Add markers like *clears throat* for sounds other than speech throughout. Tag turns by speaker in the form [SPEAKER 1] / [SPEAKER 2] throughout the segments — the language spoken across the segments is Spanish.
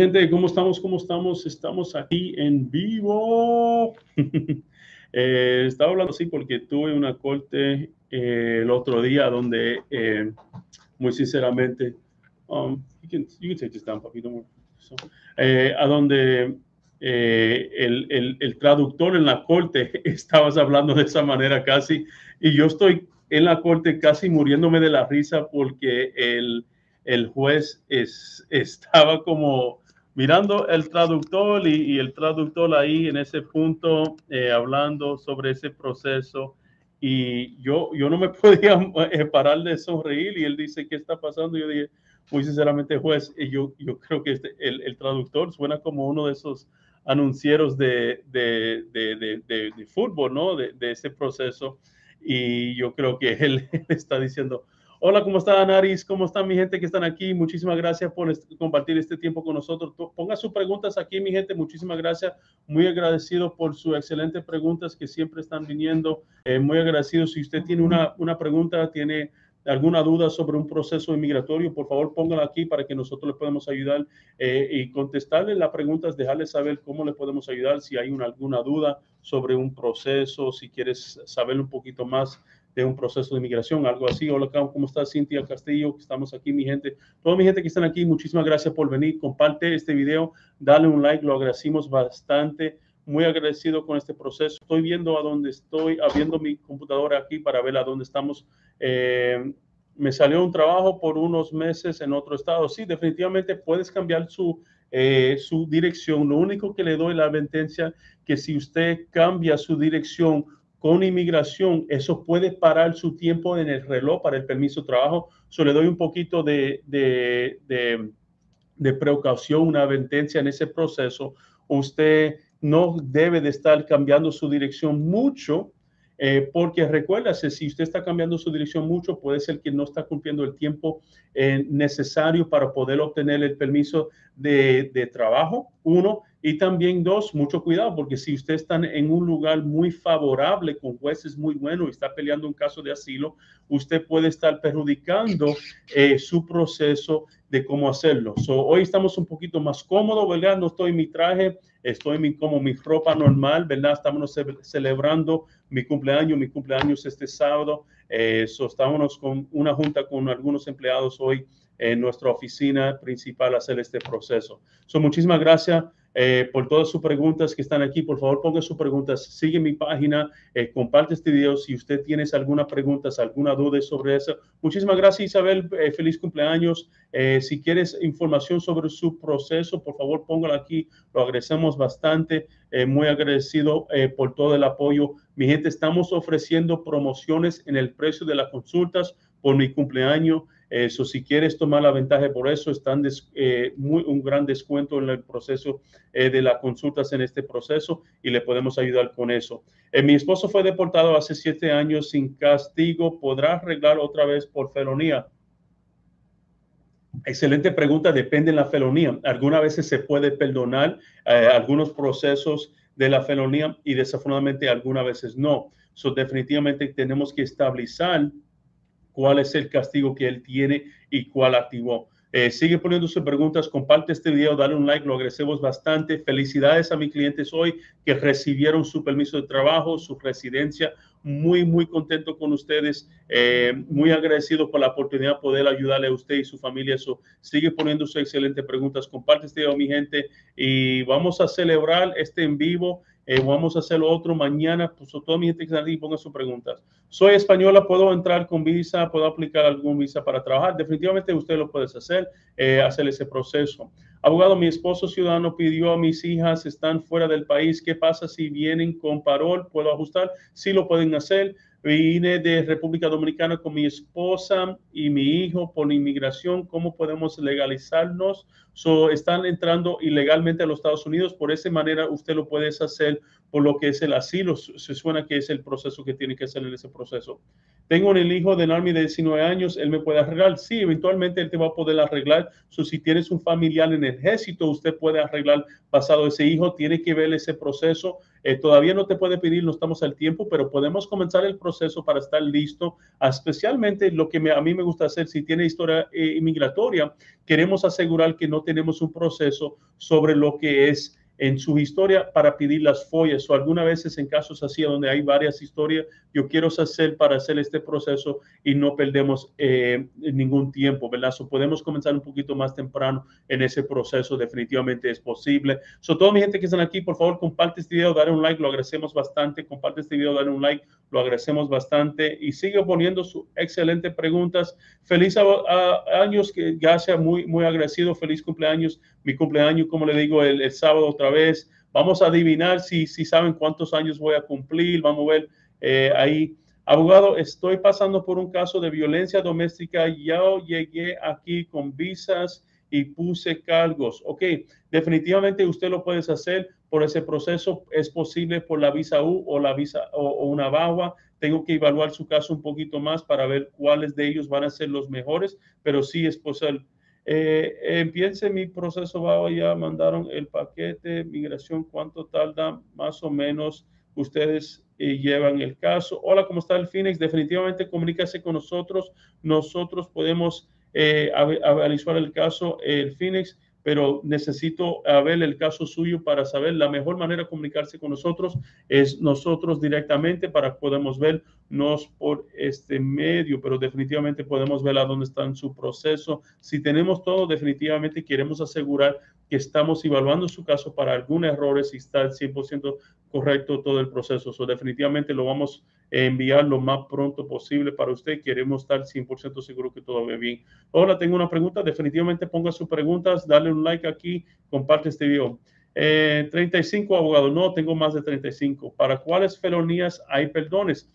[SPEAKER 1] Gente, ¿cómo estamos? ¿Cómo estamos? Estamos aquí en vivo. *laughs* eh, estaba hablando así porque tuve una corte eh, el otro día donde, eh, muy sinceramente, um, you can, you can take down, papito. So, a donde el, el, el, traductor en la corte *laughs* estabas hablando de esa manera casi, y yo estoy en la corte casi muriéndome de la risa porque el, el juez es, estaba como mirando el traductor y, y, el traductor ahí en ese punto eh, hablando sobre ese proceso y yo, yo no me *laughs* podía eh, parar de sonreír y él dice, ¿qué está pasando? Yo dije, muy sinceramente, juez, yo, yo creo que este, el, el, traductor suena como uno de esos anuncieros de, de, de, de fútbol, ¿no? De, ese proceso. Y yo creo que él, *laughs* él está diciendo, Hola, ¿cómo está Anaris? ¿Cómo están mi gente que están aquí? Muchísimas gracias por compartir este tiempo con nosotros. Ponga sus preguntas aquí, mi gente. Muchísimas gracias. Muy agradecido por sus excelentes preguntas que siempre están viniendo. Eh, muy agradecido. Si usted tiene una, una pregunta, tiene alguna duda sobre un proceso inmigratorio, por favor póngala aquí para que nosotros le podamos ayudar eh, y contestarle las preguntas, dejarle saber cómo le podemos ayudar, si hay una, alguna duda sobre un proceso, si quieres saber un poquito más de un proceso de inmigración, algo así. Hola, ¿cómo estás, Cintia Castillo? Estamos aquí, mi gente. Toda mi gente que están aquí, muchísimas gracias por venir. Comparte este video, dale un like, lo agradecimos bastante. Muy agradecido con este proceso. Estoy viendo a dónde estoy, abriendo mi computadora aquí para ver a dónde estamos. Eh, me salió un trabajo por unos meses en otro estado. Sí, definitivamente puedes cambiar su, eh, su dirección. Lo único que le doy la advertencia que si usted cambia su dirección con inmigración, eso puede parar su tiempo en el reloj para el permiso de trabajo. So, le doy un poquito de, de, de, de precaución, una advertencia en ese proceso. Usted no debe de estar cambiando su dirección mucho, eh, porque recuérdase, si usted está cambiando su dirección mucho, puede ser que no está cumpliendo el tiempo eh, necesario para poder obtener el permiso de, de trabajo, uno. Y también dos, mucho cuidado, porque si usted está en un lugar muy favorable, con jueces muy buenos y está peleando un caso de asilo, usted puede estar perjudicando eh, su proceso de cómo hacerlo. So, hoy estamos un poquito más cómodos, ¿verdad? No estoy en mi traje, estoy mi, como mi ropa normal, ¿verdad? Estamos ce celebrando mi cumpleaños, mi cumpleaños este sábado. Eh, so, estamos con una junta con algunos empleados hoy en nuestra oficina principal a hacer este proceso. So, muchísimas gracias. Eh, por todas sus preguntas que están aquí. Por favor, ponga sus preguntas. Sigue mi página, eh, comparte este video. Si usted tiene alguna pregunta, alguna duda sobre eso. Muchísimas gracias, Isabel. Eh, feliz cumpleaños. Eh, si quieres información sobre su proceso, por favor, póngalo aquí. Lo agradecemos bastante. Muy agradecido por todo el apoyo. Mi gente, estamos ofreciendo promociones en el precio de las consultas por mi cumpleaños. Eso, si quieres tomar la ventaja por eso, están des, eh, muy, un gran descuento en el proceso eh, de las consultas en este proceso y le podemos ayudar con eso. Eh, mi esposo fue deportado hace siete años sin castigo. ¿Podrá arreglar otra vez por felonía? Excelente pregunta, depende de la felonía. Algunas veces se puede perdonar algunos procesos de la felonía y desafortunadamente algunas veces no. So, definitivamente tenemos que estabilizar cuál es el castigo que él tiene y cuál activó. Eh, sigue poniendo sus preguntas, comparte este video, dale un like, lo agradecemos bastante. Felicidades a mis clientes hoy que recibieron su permiso de trabajo, su residencia muy, muy contento con ustedes, eh, muy agradecido por la oportunidad de poder ayudarle a usted y su familia. Eso sigue poniendo sus excelentes preguntas. Comparte este video, mi gente, y vamos a celebrar este en vivo. Eh, vamos a hacerlo otro mañana. Pues toda mi gente que está ahí, ponga sus preguntas. Soy española, puedo entrar con visa, puedo aplicar algún visa para trabajar. Definitivamente usted lo puede hacer, eh, hacer ese proceso. Abogado, mi esposo ciudadano pidió a mis hijas, están fuera del país. ¿Qué pasa si vienen con parol? ¿Puedo ajustar? Sí lo pueden hacer. Vine de República Dominicana con mi esposa y mi hijo por inmigración. ¿Cómo podemos legalizarnos? So, están entrando ilegalmente a los Estados Unidos. Por esa manera, usted lo puede hacer por lo que es el asilo. Se suena que es el proceso que tiene que hacer en ese proceso. Tengo un hijo de Narmi de 19 años. Él me puede arreglar. Sí, eventualmente él te va a poder arreglar. So, si tienes un familiar en el ejército, usted puede arreglar pasado ese hijo. Tiene que ver ese proceso eh, todavía no te puede pedir, no estamos al tiempo, pero podemos comenzar el proceso para estar listo, especialmente lo que a mí me gusta hacer, si tiene historia eh, inmigratoria, queremos asegurar que no tenemos un proceso sobre lo que es en su historia para pedir las follas o algunas veces en casos así donde hay varias historias, yo quiero hacer para hacer este proceso y no perdemos eh, ningún tiempo, ¿verdad? So podemos comenzar un poquito más temprano en ese proceso, definitivamente es posible. So toda mi gente que están aquí, por favor, comparte este video, dale un like, lo agradecemos bastante, comparte este video, dale un like, lo agradecemos bastante y sigue poniendo sus excelentes preguntas. Feliz años, que ya sea muy, muy agradecido, feliz cumpleaños, mi cumpleaños, como le digo, el, el sábado otra vez. Vamos a adivinar si, si saben cuántos años voy a cumplir. Vamos a ver eh, ahí. Abogado, estoy pasando por un caso de violencia doméstica. Ya llegué aquí con visas y puse cargos. Ok, definitivamente usted lo puede hacer por ese proceso. Es posible por la visa U o la visa o, una BAWA. Tengo que evaluar su caso un poquito más para ver cuáles de ellos van a ser los mejores, pero sí es posible eh, empiece mi proceso, va ya mandaron el paquete, migración, ¿cuánto tarda? Más o menos ustedes eh, llevan el caso. Hola, ¿cómo está el Phoenix? Definitivamente comuníquese con nosotros. Nosotros podemos eh, el caso, el Phoenix pero necesito ver el caso suyo para saber la mejor manera de comunicarse con nosotros es nosotros directamente para que podamos vernos por este medio, pero definitivamente podemos ver a dónde está en su proceso. Si tenemos todo, definitivamente queremos asegurar que estamos evaluando su caso para algún error si está al 100% correcto todo el proceso. So, definitivamente lo vamos a enviar lo más pronto posible para usted. Queremos estar 100% seguro que todo va bien. Hola, tengo una pregunta. Definitivamente ponga sus preguntas, dale un like aquí, comparte este video. 35 eh, abogados. No, tengo más de 35. ¿Para cuáles felonías hay perdones?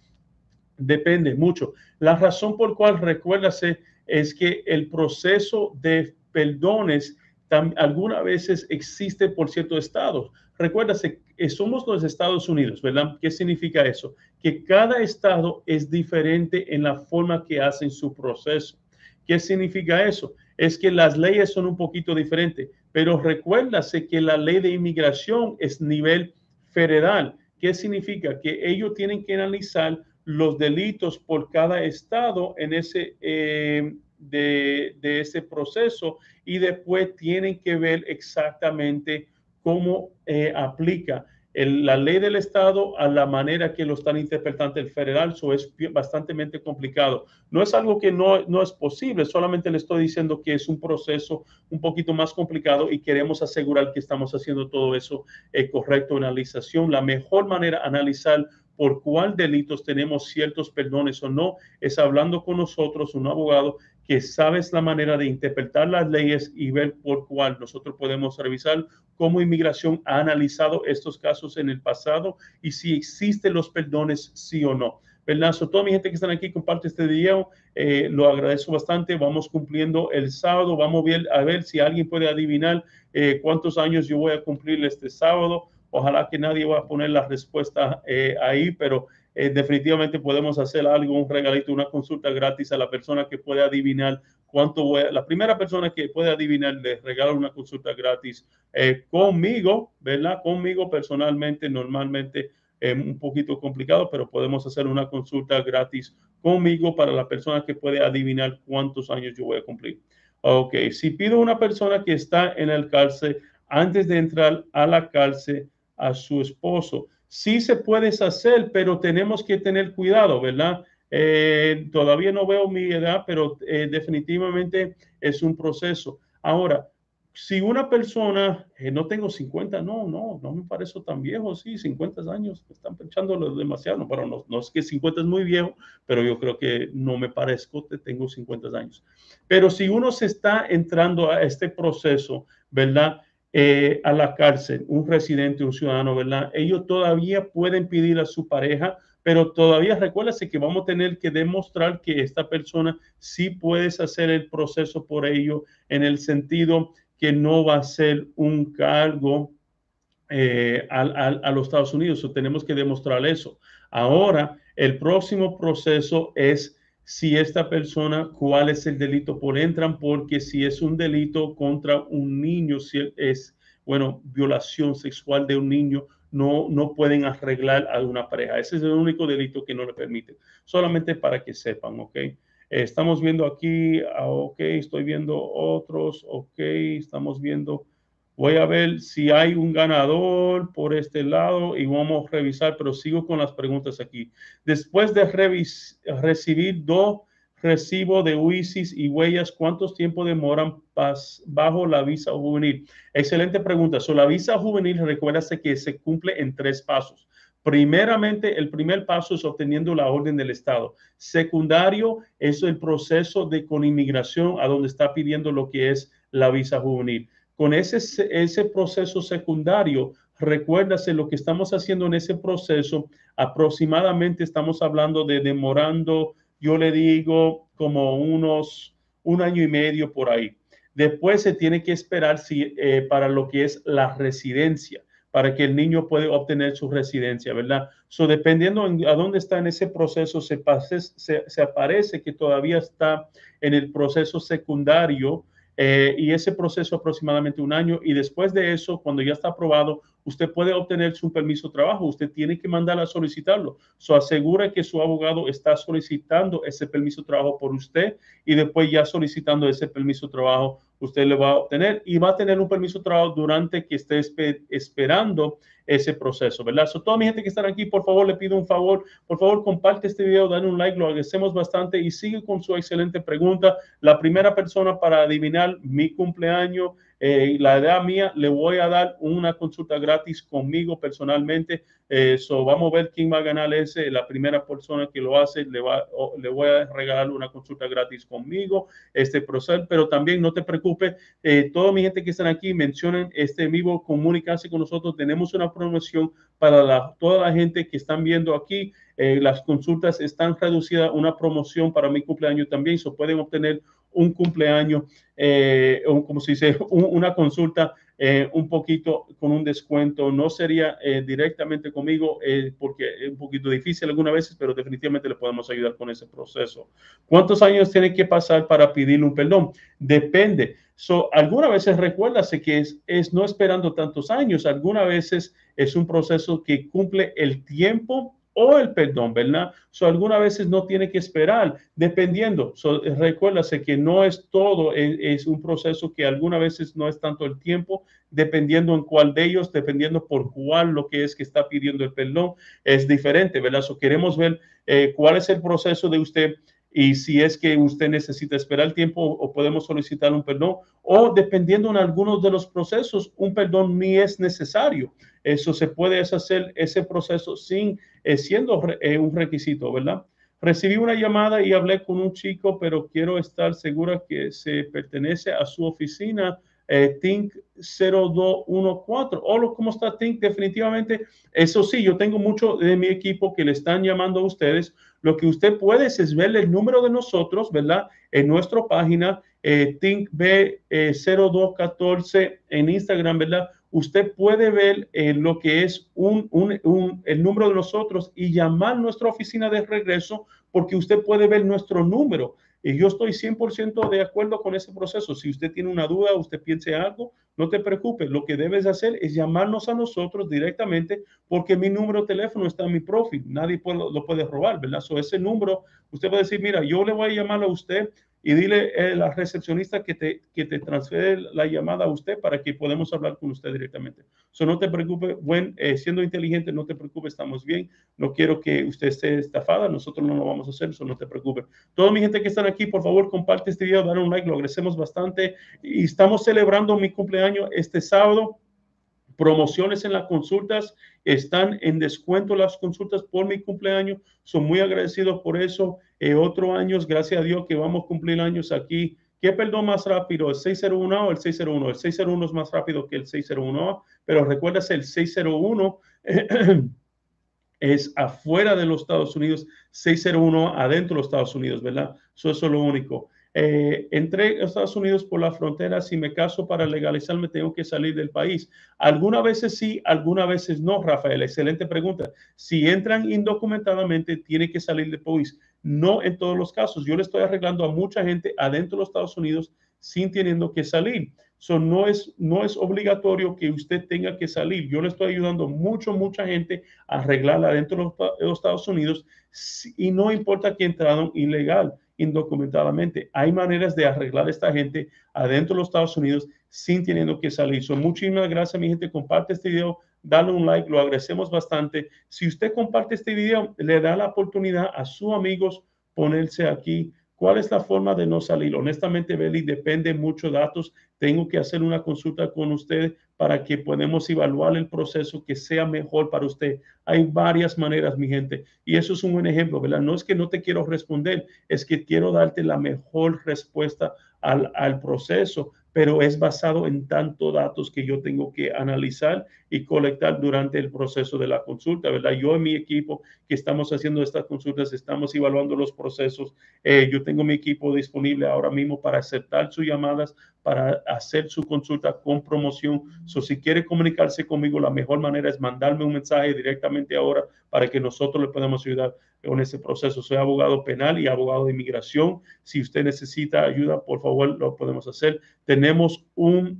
[SPEAKER 1] Depende mucho. La razón por cual recuérdase es que el proceso de perdones algunas veces existe por ciertos estados. Recuérdase, que somos los Estados Unidos, ¿verdad? ¿Qué significa eso? Que cada estado es diferente en la forma que hacen su proceso. ¿Qué significa eso? Es que las leyes son un poquito diferentes, pero recuérdase que la ley de inmigración es nivel federal. ¿Qué significa? Que ellos tienen que analizar los delitos por cada estado en ese, eh, de, ese proceso y después tienen que ver exactamente cómo eh, aplica la ley del Estado a la manera que lo están interpretando el federal. Eso es bastante complicado. No es algo que no, no es posible, solamente le estoy diciendo que es un proceso un poquito más complicado y queremos asegurar que estamos haciendo todo eso eh, correcto. Analización, la mejor manera de analizar por cuál delitos tenemos ciertos perdones o no es hablando con nosotros, un abogado que sabes la manera de interpretar las leyes y ver por cuál nosotros podemos revisar cómo inmigración ha analizado estos casos en el pasado y si existen los perdones, sí o no. ¿Verdad? toda mi gente que están aquí, comparte este video. Eh, lo agradezco bastante. Vamos cumpliendo el sábado. Vamos a ver, a ver si alguien puede adivinar eh, cuántos años yo voy a cumplir este sábado. Ojalá que nadie va a poner la respuesta eh, ahí, pero eh, definitivamente podemos hacer algo, un regalito, una consulta gratis a la persona que puede adivinar cuánto voy a, la primera persona que puede adivinar le regalo una consulta gratis eh, conmigo, ¿verdad? Conmigo personalmente, normalmente es un poquito complicado, pero podemos hacer una consulta gratis conmigo para la persona que puede adivinar cuántos años yo voy a cumplir. Ok, si pido a una persona que está en el cárcel antes de entrar a la cárcel a su esposo, Sí se puede hacer, pero tenemos que tener cuidado, ¿verdad? Eh, todavía no veo mi edad, pero eh, definitivamente es un proceso. Ahora, si una persona, eh, no tengo 50, no, no, no me parece tan viejo, sí, 50 años, están pensándolo demasiado, pero no, no es que 50 es muy viejo, pero yo creo que no me parezco, tengo 50 años. Pero si uno se está entrando a este proceso, ¿verdad? Eh, a la cárcel, un residente, un ciudadano, ¿verdad? Ellos todavía pueden pedir a su pareja, pero todavía recuérdase que vamos a tener que demostrar que esta persona sí puedes hacer el proceso por ello en el sentido que no va a ser un cargo eh, a, los Estados Unidos. O tenemos que demostrar eso. Ahora, el próximo proceso es si esta persona, cuál es el delito por entran, porque si es un delito contra un niño, si es, bueno, violación sexual de un niño, no, no pueden arreglar a una pareja. Ese es el único delito que no le permiten. Solamente para que sepan, ¿ok? estamos viendo aquí, ah, ok, estoy viendo otros, ok, estamos viendo, voy a ver si hay un ganador por este lado y vamos a revisar, pero sigo con las preguntas aquí. Después de recibir dos recibos de UISIS y huellas, ¿cuántos tiempo demoran bajo la visa juvenil? Excelente pregunta. So, la visa juvenil, recuérdase que se cumple en tres pasos. Primeramente, el primer paso es obteniendo la orden del Estado. Secundario es el proceso de con inmigración a donde está pidiendo lo que es la visa juvenil. Con ese, ese proceso secundario, recuérdase lo que estamos haciendo en ese proceso, aproximadamente estamos hablando de demorando, yo le digo, como unos un año y medio por ahí. Después se tiene que esperar si, eh, para lo que es la residencia para que el niño pueda obtener su residencia, ¿verdad? So, dependiendo a dónde está en ese proceso, se, pase, se, se aparece que todavía está en el proceso secundario eh, y ese proceso aproximadamente un año y después de eso, cuando ya está aprobado, usted puede obtener su permiso de trabajo. Usted tiene que mandar a solicitarlo. So asegura que su abogado está solicitando ese permiso de trabajo por usted y después ya solicitando ese permiso de trabajo, usted le va a obtener y va a tener un permiso de trabajo durante que esté esperando ese proceso, ¿verdad? So, toda mi gente que está aquí, por favor, le pido un favor, por favor, comparte este video, dale un like, lo agradecemos bastante y sigue con su excelente pregunta. La primera persona para adivinar mi cumpleaños eh, la idea mía, le voy a dar una consulta gratis conmigo personalmente. Eh, vamos a ver quién va a ganar ese. La primera persona que lo hace, le, va, voy a regalar una consulta gratis conmigo. Este proceso, pero también no te preocupes. Eh, toda mi gente que están aquí mencionen este vivo, comunicarse con nosotros. Tenemos una promoción para toda la gente que están viendo aquí. Eh, las consultas están reducidas, una promoción para mi cumpleaños también, se pueden obtener un cumpleaños, eh, como se dice, una consulta eh, un poquito con un descuento. No sería eh, directamente conmigo porque es un poquito difícil algunas veces, pero definitivamente le podemos ayudar con ese proceso. ¿Cuántos años tiene que pasar para pedirle un perdón? Depende. So, algunas veces recuérdase que es, es no esperando tantos años, algunas veces es un proceso que cumple el tiempo o el perdón, ¿verdad? So, algunas veces no tiene que esperar, dependiendo. So, recuérdase que no es todo, es, un proceso que algunas veces no es tanto el tiempo, dependiendo en cuál de ellos, dependiendo por cuál lo que es que está pidiendo el perdón, es diferente, ¿verdad? So, queremos ver eh, cuál es el proceso de usted y si es que usted necesita esperar el tiempo o podemos solicitar un perdón o dependiendo en algunos de los procesos, un perdón ni es necesario. Eso se puede hacer ese proceso sin eh, siendo eh, un requisito, ¿verdad? Recibí una llamada y hablé con un chico, pero quiero estar segura que se pertenece a su oficina eh, Think 0214. Hola, ¿cómo está Think? Definitivamente, eso sí, yo tengo mucho de mi equipo que le están llamando a ustedes. Lo que usted puede es ver el número de nosotros, ¿verdad? En nuestra página, eh, ThinkB0214 eh, en Instagram, ¿verdad? Usted puede ver eh, lo que es un, un, el número de nosotros y llamar nuestra oficina de regreso porque usted puede ver nuestro número. Y yo estoy 100% de acuerdo con ese proceso. Si usted tiene una duda, usted piense algo, no te preocupes. Lo que debes hacer es llamarnos a nosotros directamente porque mi número de teléfono está en mi profil. Nadie lo puede robar, ¿verdad? So, ese número, usted a decir, mira, yo le voy a llamar a usted y dile a eh, la recepcionista que te, que te transfiere la llamada a usted para que podamos hablar con usted directamente. So, no te preocupes, buen, eh, siendo inteligente, no te preocupes, estamos bien. No quiero que usted esté estafada, nosotros no lo vamos a hacer, eso no te preocupes. Toda mi gente que están aquí, por favor, comparte este video, dale un like, lo agradecemos bastante. Y estamos celebrando mi cumpleaños este sábado promociones en las consultas, están en descuento las consultas por mi cumpleaños, son muy agradecidos por eso. Eh, otro año, gracias a Dios que vamos a cumplir años aquí. ¿Qué perdón más rápido, el 601 o el 601? El 601 es más rápido que el 601, pero recuerdas el 601 *clears throat* es afuera de los Estados Unidos, 601 adentro de los Estados Unidos, ¿verdad? Eso, eso es lo único. Eh, entré a Estados Unidos por la frontera, si me caso para legalizarme tengo que salir del país. Algunas veces sí, algunas veces no, Rafael. Excelente pregunta. Si entran indocumentadamente, tiene que salir del país. No en todos los casos. Yo le estoy arreglando a mucha gente adentro de los Estados Unidos sin teniendo que salir. So, no, es, no es obligatorio que usted tenga que salir. Yo le estoy ayudando mucho, mucha gente a arreglarla adentro de los Estados Unidos y no importa que entraron ilegal indocumentadamente. Hay maneras de arreglar a esta gente adentro de los Estados Unidos sin teniendo que salir. So, muchísimas gracias, mi gente. Comparte este video, dale un like, lo agradecemos bastante. Si usted comparte este video, le da la oportunidad a sus amigos ponerse aquí ¿Cuál es la forma de no salir? Honestamente, Beli, depende mucho de datos. Tengo que hacer una consulta con usted para que podamos evaluar el proceso que sea mejor para usted. Hay varias maneras, mi gente, y eso es un buen ejemplo, ¿verdad? No es que no te quiero responder, es que quiero darte la mejor respuesta al, al proceso pero es basado en tantos datos que yo tengo que analizar y colectar durante el proceso de la consulta, ¿verdad? Yo y mi equipo que estamos haciendo estas consultas, estamos evaluando los procesos. Eh, yo tengo mi equipo disponible ahora mismo para aceptar sus llamadas, para hacer su consulta con promoción. So, si quiere comunicarse conmigo, la mejor manera es mandarme un mensaje directamente ahora para que nosotros le podamos ayudar en ese proceso. Soy abogado penal y abogado de inmigración. Si usted necesita ayuda, por favor, lo podemos hacer. Tenemos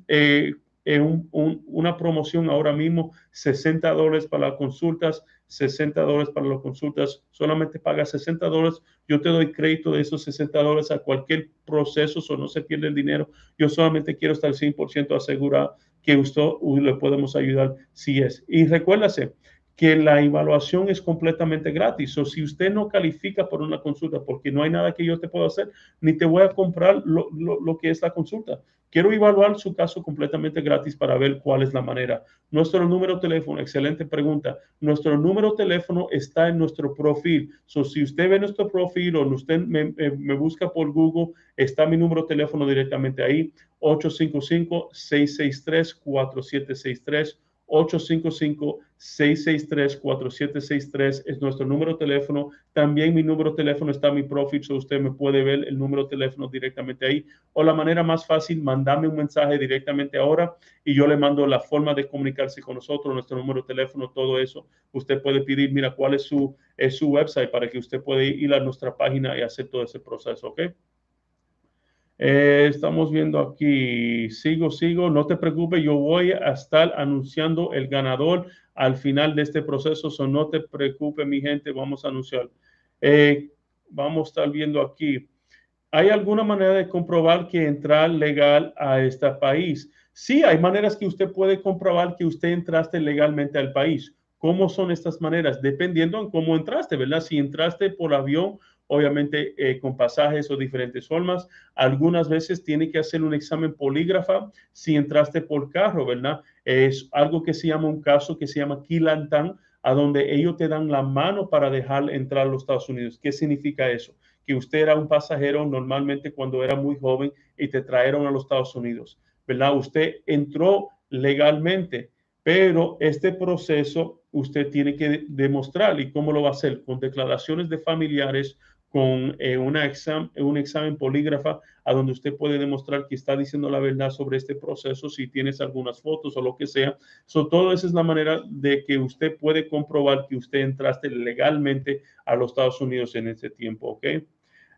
[SPEAKER 1] eh, eh, una promoción ahora mismo, 60 dólares para las consultas, 60 dólares para las consultas. Solamente paga 60 dólares. Yo te doy crédito de esos 60 dólares a cualquier proceso, o no se pierde el dinero. Yo solamente quiero estar 100% asegurado que usted le podemos ayudar si es. Y recuérdase, que la evaluación es completamente gratis. O si usted no califica por una consulta porque no hay nada que yo te pueda hacer, ni te voy a comprar lo, lo, que es la consulta. Quiero evaluar su caso completamente gratis para ver cuál es la manera. Nuestro número de teléfono, excelente pregunta. Nuestro número de teléfono está en nuestro perfil. So, si usted ve nuestro perfil o usted me, me busca por Google, está mi número de teléfono directamente ahí, 855-663-4763. 855-663-4763 es nuestro número de teléfono. También mi número de teléfono está en mi profile, so usted me puede ver el número de teléfono directamente ahí. O la manera más fácil, mandarme un mensaje directamente ahora y yo le mando la forma de comunicarse con nosotros, nuestro número de teléfono, todo eso. Usted puede pedir, mira, cuál es su, es su website para que usted pueda ir a nuestra página y hacer todo ese proceso, ¿ok? Eh, estamos viendo aquí, sigo, sigo, no te preocupes, yo voy a estar anunciando el ganador al final de este proceso, so no te preocupes, mi gente, vamos a anunciar. Eh, vamos a estar viendo aquí. ¿Hay alguna manera de comprobar que entrar legal a este país? Sí, hay maneras que usted puede comprobar que usted entraste legalmente al país. ¿Cómo son estas maneras? Dependiendo en cómo entraste, ¿verdad? Si entraste por avión obviamente eh, con pasajes o diferentes formas. Algunas veces tiene que hacer un examen polígrafa si entraste por carro, ¿verdad? Es algo que se llama un caso que se llama Kilantan, a donde ellos te dan la mano para dejar entrar a los Estados Unidos. ¿Qué significa eso? Que usted era un pasajero normalmente cuando era muy joven y te trajeron a los Estados Unidos, ¿verdad? Usted entró legalmente, pero este proceso usted tiene que demostrar y cómo lo va a hacer con declaraciones de familiares, con eh, exam, un examen polígrafa a donde usted puede demostrar que está diciendo la verdad sobre este proceso, si tienes algunas fotos o lo que sea. So, todo esa es la manera de que usted puede comprobar que usted entraste legalmente a los Estados Unidos en ese tiempo, ¿ok?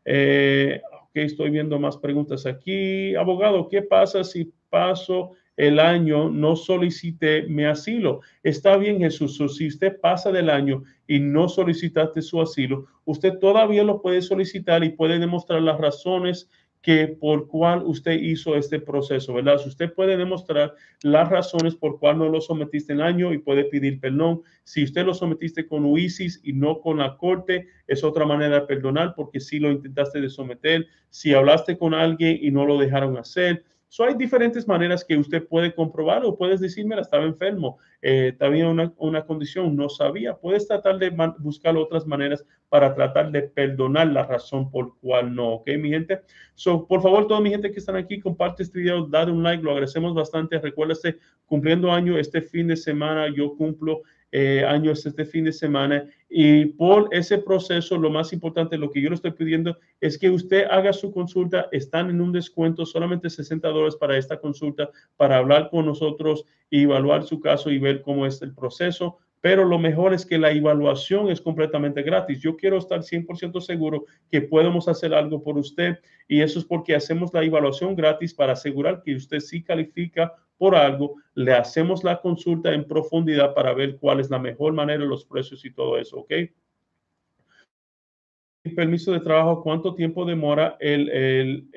[SPEAKER 1] Eh, ok, estoy viendo más preguntas aquí. Abogado, ¿qué pasa si paso el año no solicité mi asilo. Está bien, Jesús. si usted pasa del año y no solicitaste su asilo, usted todavía lo puede solicitar y puede demostrar las razones que por cuál usted hizo este proceso, ¿verdad? Si usted puede demostrar las razones por cuál no lo sometiste en año y puede pedir perdón. Si usted lo sometiste con UISIS y no con la corte, es otra manera de perdonar porque si lo intentaste de someter. Si hablaste con alguien y no lo dejaron hacer, So, hay diferentes maneras que usted puede comprobar o puedes decir, mira, estaba enfermo, eh, tenía una, una, condición, no sabía. Puedes tratar de buscar otras maneras para tratar de perdonar la razón por cual no, ¿ok, mi gente? So, por favor, toda mi gente que están aquí, comparte este video, dale un like, lo agradecemos bastante. Recuérdate, cumpliendo año este fin de semana, yo cumplo eh, años este fin de semana. Y por ese proceso, lo más importante, lo que yo le estoy pidiendo es que usted haga su consulta. Están en un descuento, solamente 60 dólares para esta consulta, para hablar con nosotros y evaluar su caso y ver cómo es el proceso pero lo mejor es que la evaluación es completamente gratis. Yo quiero estar 100% seguro que podemos hacer algo por usted y eso es porque hacemos la evaluación gratis para asegurar que usted sí califica por algo, le hacemos la consulta en profundidad para ver cuál es la mejor manera, los precios y todo eso, ¿ok? El permiso de trabajo, ¿cuánto tiempo demora el,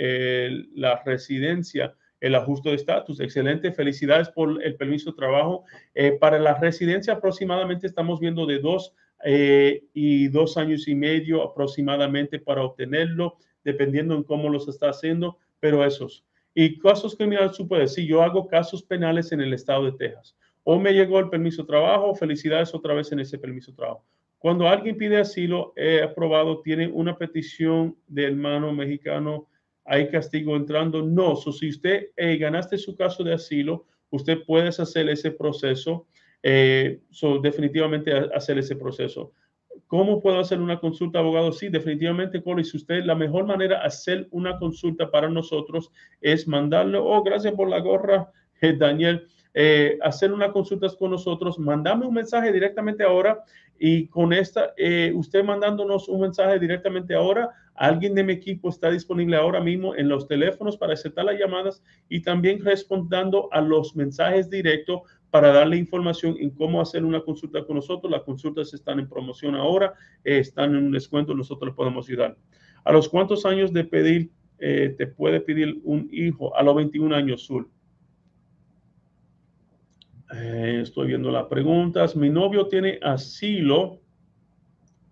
[SPEAKER 1] la residencia? El ajuste de estatus. Excelente, felicidades por el permiso de trabajo. Eh, para la residencia aproximadamente estamos viendo de dos eh, y dos años y medio aproximadamente para obtenerlo, dependiendo en cómo los está haciendo, pero esos. Y casos criminales, tú puedes decir, yo hago casos penales en el estado de Texas. O me llegó el permiso de trabajo, felicidades otra vez en ese permiso de trabajo. Cuando alguien pide asilo, he aprobado, tiene una petición del hermano mexicano hay castigo entrando. No, si usted eh, ganaste su caso de asilo, usted puede hacer ese proceso, eh, definitivamente hacer ese proceso. ¿Cómo puedo hacer una consulta, abogado? Sí, definitivamente, Cole. Si usted, la mejor manera de hacer una consulta para nosotros es mandarle, oh, gracias por la gorra, *laughs* Daniel, eh, hacer una consulta con nosotros, mandame un mensaje directamente ahora y con esta, usted mandándonos un mensaje directamente ahora, Alguien de mi equipo está disponible ahora mismo en los teléfonos para aceptar las llamadas y también respondiendo a los mensajes directos para darle información en cómo hacer una consulta con nosotros. Las consultas están en promoción ahora, eh, están en un descuento, nosotros les podemos ayudar. ¿A los cuántos años de pedir eh, te puede pedir un hijo? A los 21 años, Sul. Eh, estoy viendo las preguntas. Mi novio tiene asilo.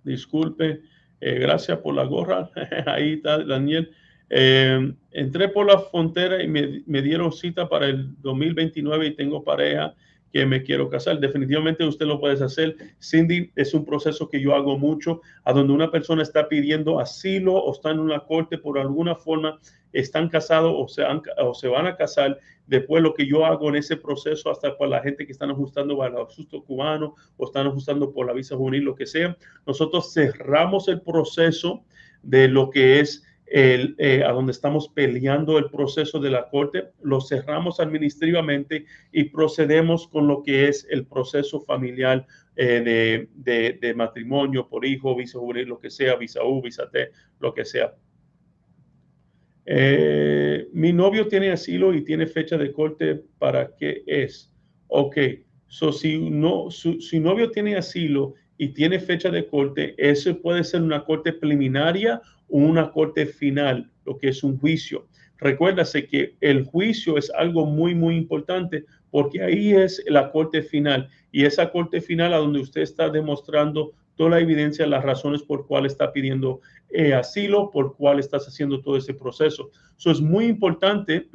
[SPEAKER 1] Disculpe. Eh, gracias por la gorra. *laughs* Ahí está Daniel. Eh, entré por la frontera y me, me, dieron cita para el 2029 y tengo pareja que me quiero casar. Definitivamente usted lo puede hacer. Cindy, es un proceso que yo hago mucho, a donde una persona está pidiendo asilo o está en una corte por alguna forma, están casados o se, van a casar. Después lo que yo hago en ese proceso, hasta para la gente que están ajustando para el asusto cubano o están ajustando por la visa juvenil, lo que sea, nosotros cerramos el proceso de lo que es el, eh, a donde estamos peleando el proceso de la corte, lo cerramos administrativamente y procedemos con lo que es el proceso familiar eh, de, de, matrimonio por hijo, visa juvenil, lo que sea, visa U, visa T, lo que sea. Eh, mi novio tiene asilo y tiene fecha de corte para qué es. Ok, so si no, su, novio tiene asilo y tiene fecha de corte, eso puede ser una corte preliminaria una corte final, lo que es un juicio. Recuérdase que el juicio es algo muy, muy importante porque ahí es la corte final y esa corte final a donde usted está demostrando toda la evidencia, las razones por cuál está pidiendo eh, asilo, por cuál estás haciendo todo ese proceso. Eso es muy importante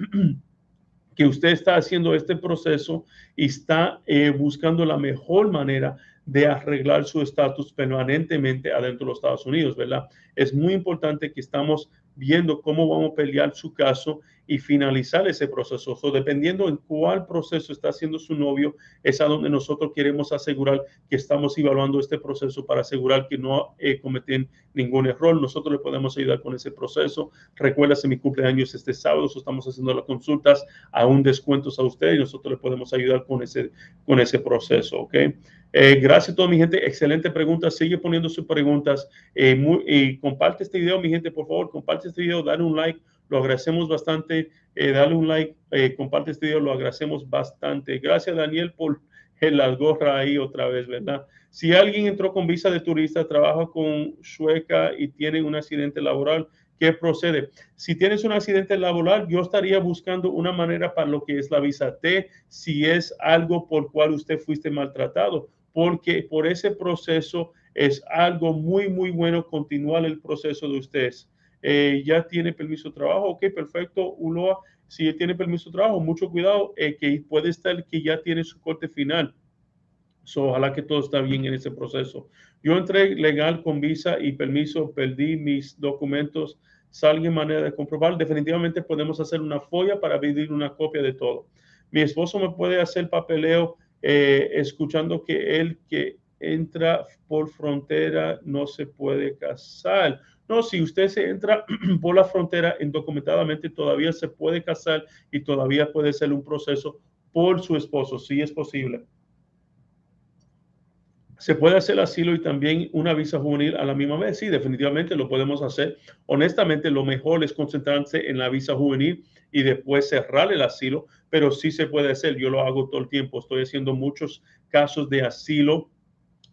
[SPEAKER 1] *clears throat* que usted está haciendo este proceso y está eh, buscando la mejor manera de arreglar su estatus permanentemente adentro de los Estados Unidos, ¿verdad? Es muy importante que estamos viendo cómo vamos a pelear su caso y finalizar ese proceso. dependiendo en cuál proceso está haciendo su novio, es a donde nosotros queremos asegurar que estamos evaluando este proceso para asegurar que no eh, cometen ningún error. Nosotros le podemos ayudar con ese proceso. Recuérdase, mi cumpleaños este sábado, estamos haciendo las consultas a un descuento a usted y nosotros le podemos ayudar con ese, con ese proceso, ¿ok? Eh, gracias a toda mi gente. Excelente pregunta. Sigue poniendo sus preguntas. Eh, y comparte este video, mi gente, por favor. Comparte este video, dale un like. Lo agradecemos bastante. Eh, dale un like, comparte este video, lo agradecemos bastante. Gracias, Daniel, por las gorras ahí otra vez, ¿verdad? Si alguien entró con visa de turista, trabaja con Sueca y tiene un accidente laboral, ¿Qué procede? Si tienes un accidente laboral, yo estaría buscando una manera para lo que es la visa T, si es algo por cual usted fuiste maltratado, porque por ese proceso es algo muy, muy bueno continuar el proceso de ustedes. Eh, ya tiene permiso de trabajo, ok, perfecto, Uloa, si tiene permiso de trabajo, mucho cuidado, eh, que puede estar que ya tiene su corte final. ojalá que todo está bien en ese proceso. Yo entré legal con visa y permiso, perdí mis documentos, salga en manera de comprobar. Definitivamente podemos hacer una folla para pedir una copia de todo. Mi esposo me puede hacer papeleo eh, escuchando que él que entra por frontera no se puede casar. No, si usted se entra *clears throat* por la frontera indocumentadamente, todavía se puede casar y todavía puede ser un proceso por su esposo, si es posible. ¿Se puede hacer asilo y también una visa juvenil a la misma vez? Sí, definitivamente lo podemos hacer. Honestamente, lo mejor es concentrarse en la visa juvenil y después cerrar el asilo, pero sí se puede hacer. Yo lo hago todo el tiempo. Estoy haciendo muchos casos de asilo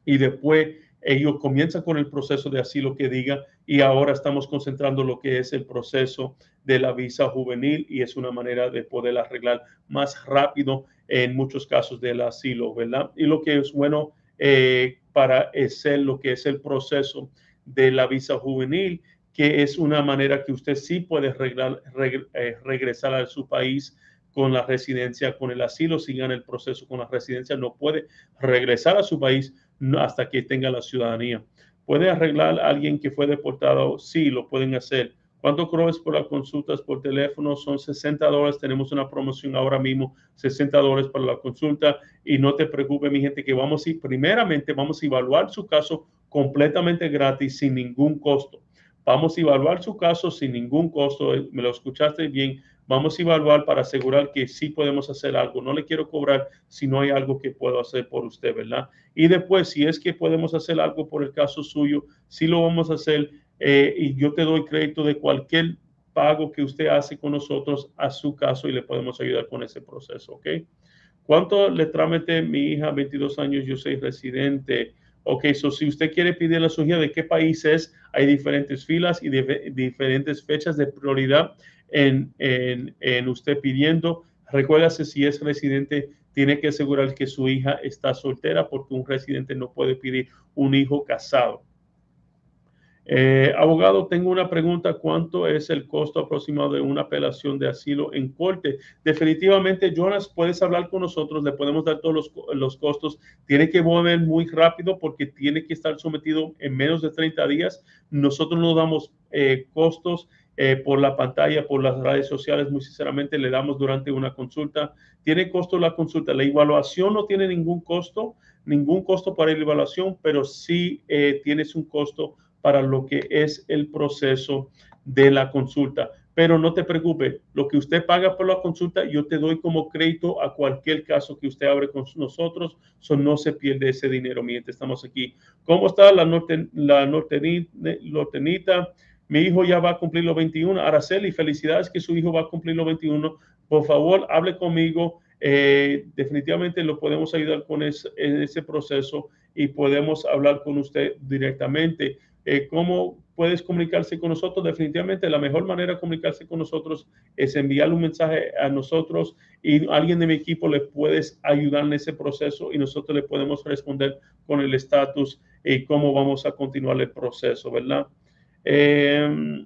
[SPEAKER 1] y después ellos comienzan con el proceso de asilo que diga y ahora estamos concentrando lo que es el proceso de la visa juvenil y es una manera de poder arreglar más rápido en muchos casos del asilo, ¿verdad? Y lo que es bueno eh, para hacer lo que es el proceso de la visa juvenil, que es una manera que usted sí puede eh, regresar a su país con la residencia, con el asilo, sigan el proceso con la residencia, no puede regresar a su país hasta que tenga la ciudadanía. ¿Puede arreglar a alguien que fue deportado? Sí, lo pueden hacer. ¿Cuánto cobras por las consultas por teléfono? Son 60 dólares. Tenemos una promoción ahora mismo, 60 dólares para la consulta. Y no te preocupes, mi gente, que vamos a ir, primeramente, vamos a evaluar su caso completamente gratis, sin ningún costo. Vamos a evaluar su caso sin ningún costo. Eh, me lo escuchaste bien. Vamos a evaluar para asegurar que sí podemos hacer algo. No le quiero cobrar si no hay algo que puedo hacer por usted, ¿verdad? Y después, si es que podemos hacer algo por el caso suyo, sí lo vamos a hacer eh, y yo te doy crédito de cualquier pago que usted hace con nosotros a su caso y le podemos ayudar con ese proceso, ¿ok? ¿Cuánto le trámite mi hija, 22 años, yo soy residente? Ok, so si usted quiere pedir la sugerencia de qué país es, hay diferentes filas y diferentes fechas de prioridad en, en, usted pidiendo. Recuérdase si es residente, tiene que asegurar que su hija está soltera porque un residente no puede pedir un hijo casado. Eh, abogado, tengo una pregunta. ¿Cuánto es el costo aproximado de una apelación de asilo en corte? Definitivamente, Jonas, puedes hablar con nosotros, le podemos dar todos los, costos. Tiene que mover muy rápido porque tiene que estar sometido en menos de 30 días. Nosotros no damos eh, costos eh, por la pantalla, por las redes sociales, muy sinceramente le damos durante una consulta. Tiene costo la consulta. La evaluación no tiene ningún costo, ningún costo para la evaluación, pero sí tienes un costo para lo que es el proceso de la consulta. Pero no te preocupes, lo que usted paga por la consulta, yo te doy como crédito a cualquier caso que usted abre con nosotros, so no se pierde ese dinero mientras estamos aquí. ¿Cómo está la, norte, la nortenita? Mi hijo ya va a cumplir los 21. Araceli, felicidades que su hijo va a cumplir los 21. Por favor, hable conmigo. Eh, definitivamente lo podemos ayudar con ese, ese proceso y podemos hablar con usted directamente. Eh, ¿Cómo puedes comunicarse con nosotros? Definitivamente la mejor manera de comunicarse con nosotros es enviar un mensaje a nosotros y alguien de mi equipo le puedes ayudar en ese proceso y nosotros le podemos responder con el estatus y cómo vamos a continuar el proceso, ¿verdad? Eh,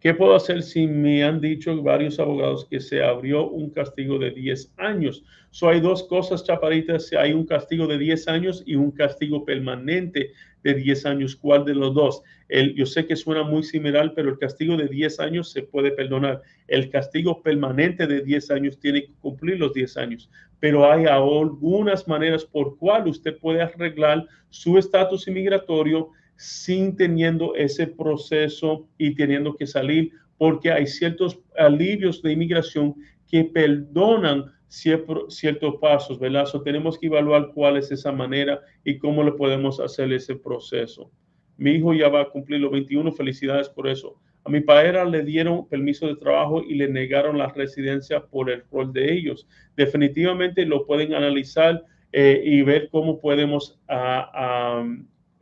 [SPEAKER 1] ¿Qué puedo hacer si me han dicho varios abogados que se abrió un castigo de 10 años? So hay dos cosas, chaparitas. Hay un castigo de 10 años y un castigo permanente de 10 años. ¿Cuál de los dos? El, yo sé que suena muy similar, pero el castigo de 10 años se puede perdonar. El castigo permanente de 10 años tiene que cumplir los 10 años. Pero hay algunas maneras por cual usted puede arreglar su estatus inmigratorio sin teniendo ese proceso y teniendo que salir, porque hay ciertos alivios de inmigración que perdonan ciertos pasos, ¿verdad? tenemos que evaluar cuál es esa manera y cómo le podemos hacer ese proceso. Mi hijo ya va a cumplir los 21, felicidades por eso. A mi padre le dieron permiso de trabajo y le negaron la residencia por el rol de ellos. Definitivamente lo pueden analizar eh, y ver cómo podemos a,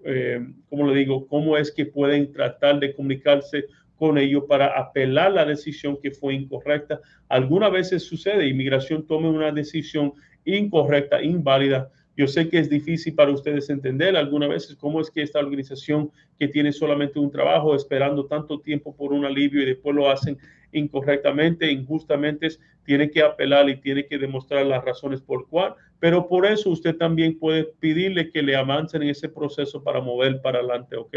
[SPEAKER 1] eh, ¿cómo le digo? ¿Cómo es que pueden tratar de comunicarse con ellos para apelar la decisión que fue incorrecta? Algunas veces sucede, inmigración toma una decisión incorrecta, inválida. Yo sé que es difícil para ustedes entender algunas veces cómo es que esta organización que tiene solamente un trabajo esperando tanto tiempo por un alivio y después lo hacen incorrectamente, injustamente, tiene que apelar y tiene que demostrar las razones por cuál, pero por eso usted también puede pedirle que le avancen en ese proceso para mover para adelante, ¿ok?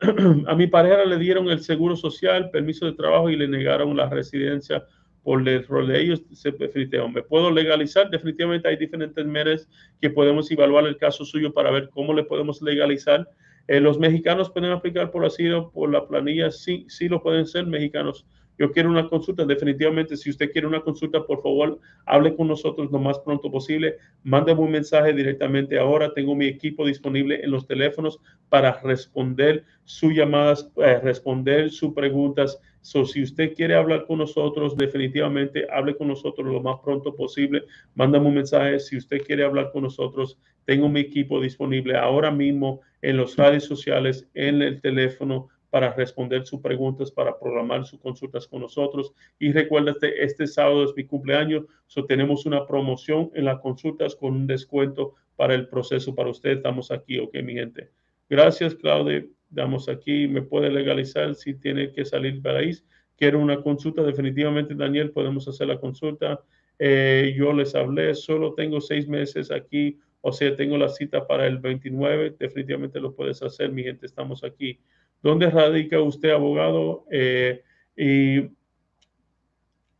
[SPEAKER 1] *clears throat* A mi pareja le dieron el seguro social, permiso de trabajo y le negaron la residencia por de ellos. ¿Me puedo legalizar? Definitivamente hay diferentes medios que podemos evaluar el caso suyo para ver cómo le podemos legalizar. Eh, los mexicanos pueden aplicar por asilo, por la planilla, sí, sí lo pueden ser mexicanos yo quiero una consulta, definitivamente, si usted quiere una consulta, por favor, hable con nosotros lo más pronto posible. Mándame un mensaje directamente ahora. Tengo mi equipo disponible en los teléfonos para responder sus llamadas, eh, responder sus preguntas. So, si usted quiere hablar con nosotros, definitivamente hable con nosotros lo más pronto posible. Mándame un mensaje. Si usted quiere hablar con nosotros, tengo mi equipo disponible ahora mismo en las redes sociales, en el teléfono para responder sus preguntas, para programar sus consultas con nosotros. Y recuérdate, este sábado es mi cumpleaños, so tenemos una promoción en las consultas con un descuento para el proceso para usted. Estamos aquí, ok, mi gente. Gracias, Claudia. Damos aquí, me puede legalizar si tiene que salir país. Quiero una consulta, definitivamente, Daniel, podemos hacer la consulta. Eh, yo les hablé, solo tengo seis meses aquí, o sea, tengo la cita para el 29, definitivamente lo puedes hacer, mi gente, estamos aquí. ¿Dónde radica usted, abogado? Eh, y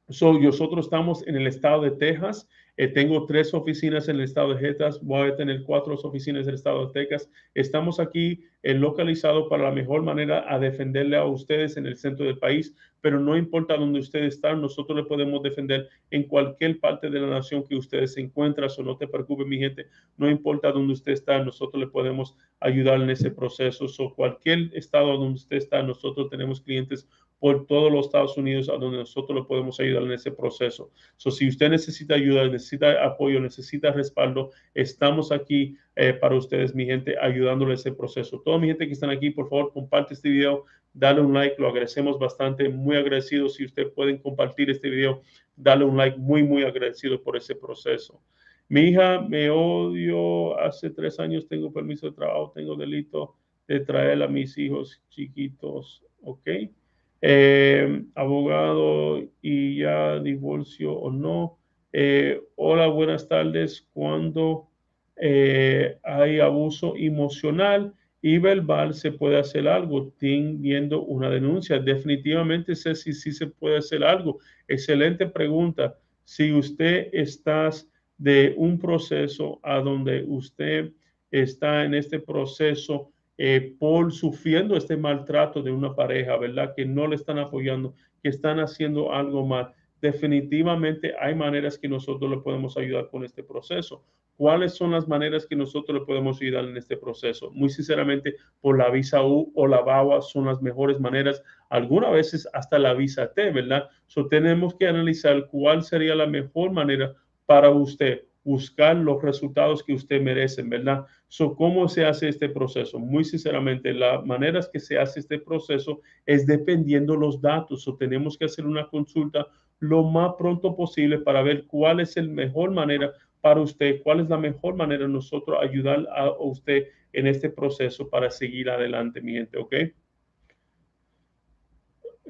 [SPEAKER 1] nosotros estamos en el estado de Texas. Eh, tengo tres oficinas en el estado de Texas. Voy a tener cuatro oficinas en el estado de Texas. Estamos aquí eh, localizados para la mejor manera a defenderle a ustedes en el centro del país, pero no importa dónde ustedes están, nosotros le podemos defender en cualquier parte de la nación que ustedes se encuentren. O no te preocupes, mi gente, no importa dónde usted está, nosotros le podemos ayudar en ese proceso. O cualquier estado donde usted está, nosotros tenemos clientes por todos los Estados Unidos a donde nosotros le podemos ayudar en ese proceso. So, si usted necesita ayuda, necesita apoyo, necesita respaldo, estamos aquí eh, para ustedes, mi gente, ayudándole ese proceso. Toda mi gente que están aquí, por favor, comparte este video, dale un like, lo agradecemos bastante, muy agradecido. Si usted pueden compartir este video, dale un like, muy, muy agradecido por ese proceso. Mi hija me odio, hace tres años tengo permiso de trabajo, tengo delito de traer a mis hijos chiquitos, ¿ok? Eh, abogado y ya divorcio o no. Eh, hola, buenas tardes. Cuando eh, hay abuso emocional y verbal, se puede hacer algo. Teniendo una denuncia, definitivamente sé si sí se puede hacer algo. Excelente pregunta. Si usted está de un proceso a donde usted está en este proceso eh, por sufriendo este maltrato de una pareja, ¿verdad? Que no le están apoyando, que están haciendo algo mal. Definitivamente hay maneras que nosotros le podemos ayudar con este proceso. ¿Cuáles son las maneras que nosotros le podemos ayudar en este proceso? Muy sinceramente, por la visa U o la BAWA son las mejores maneras. Algunas veces hasta la visa T, ¿verdad? So, tenemos que analizar cuál sería la mejor manera para usted buscar los resultados que usted merece, ¿verdad? So, ¿Cómo se hace este proceso? Muy sinceramente, la manera que se hace este proceso es dependiendo los datos. O tenemos que hacer una consulta lo más pronto posible para ver cuál es la mejor manera para usted, cuál es la mejor manera de nosotros ayudar a usted en este proceso para seguir adelante, mi gente, ¿ok?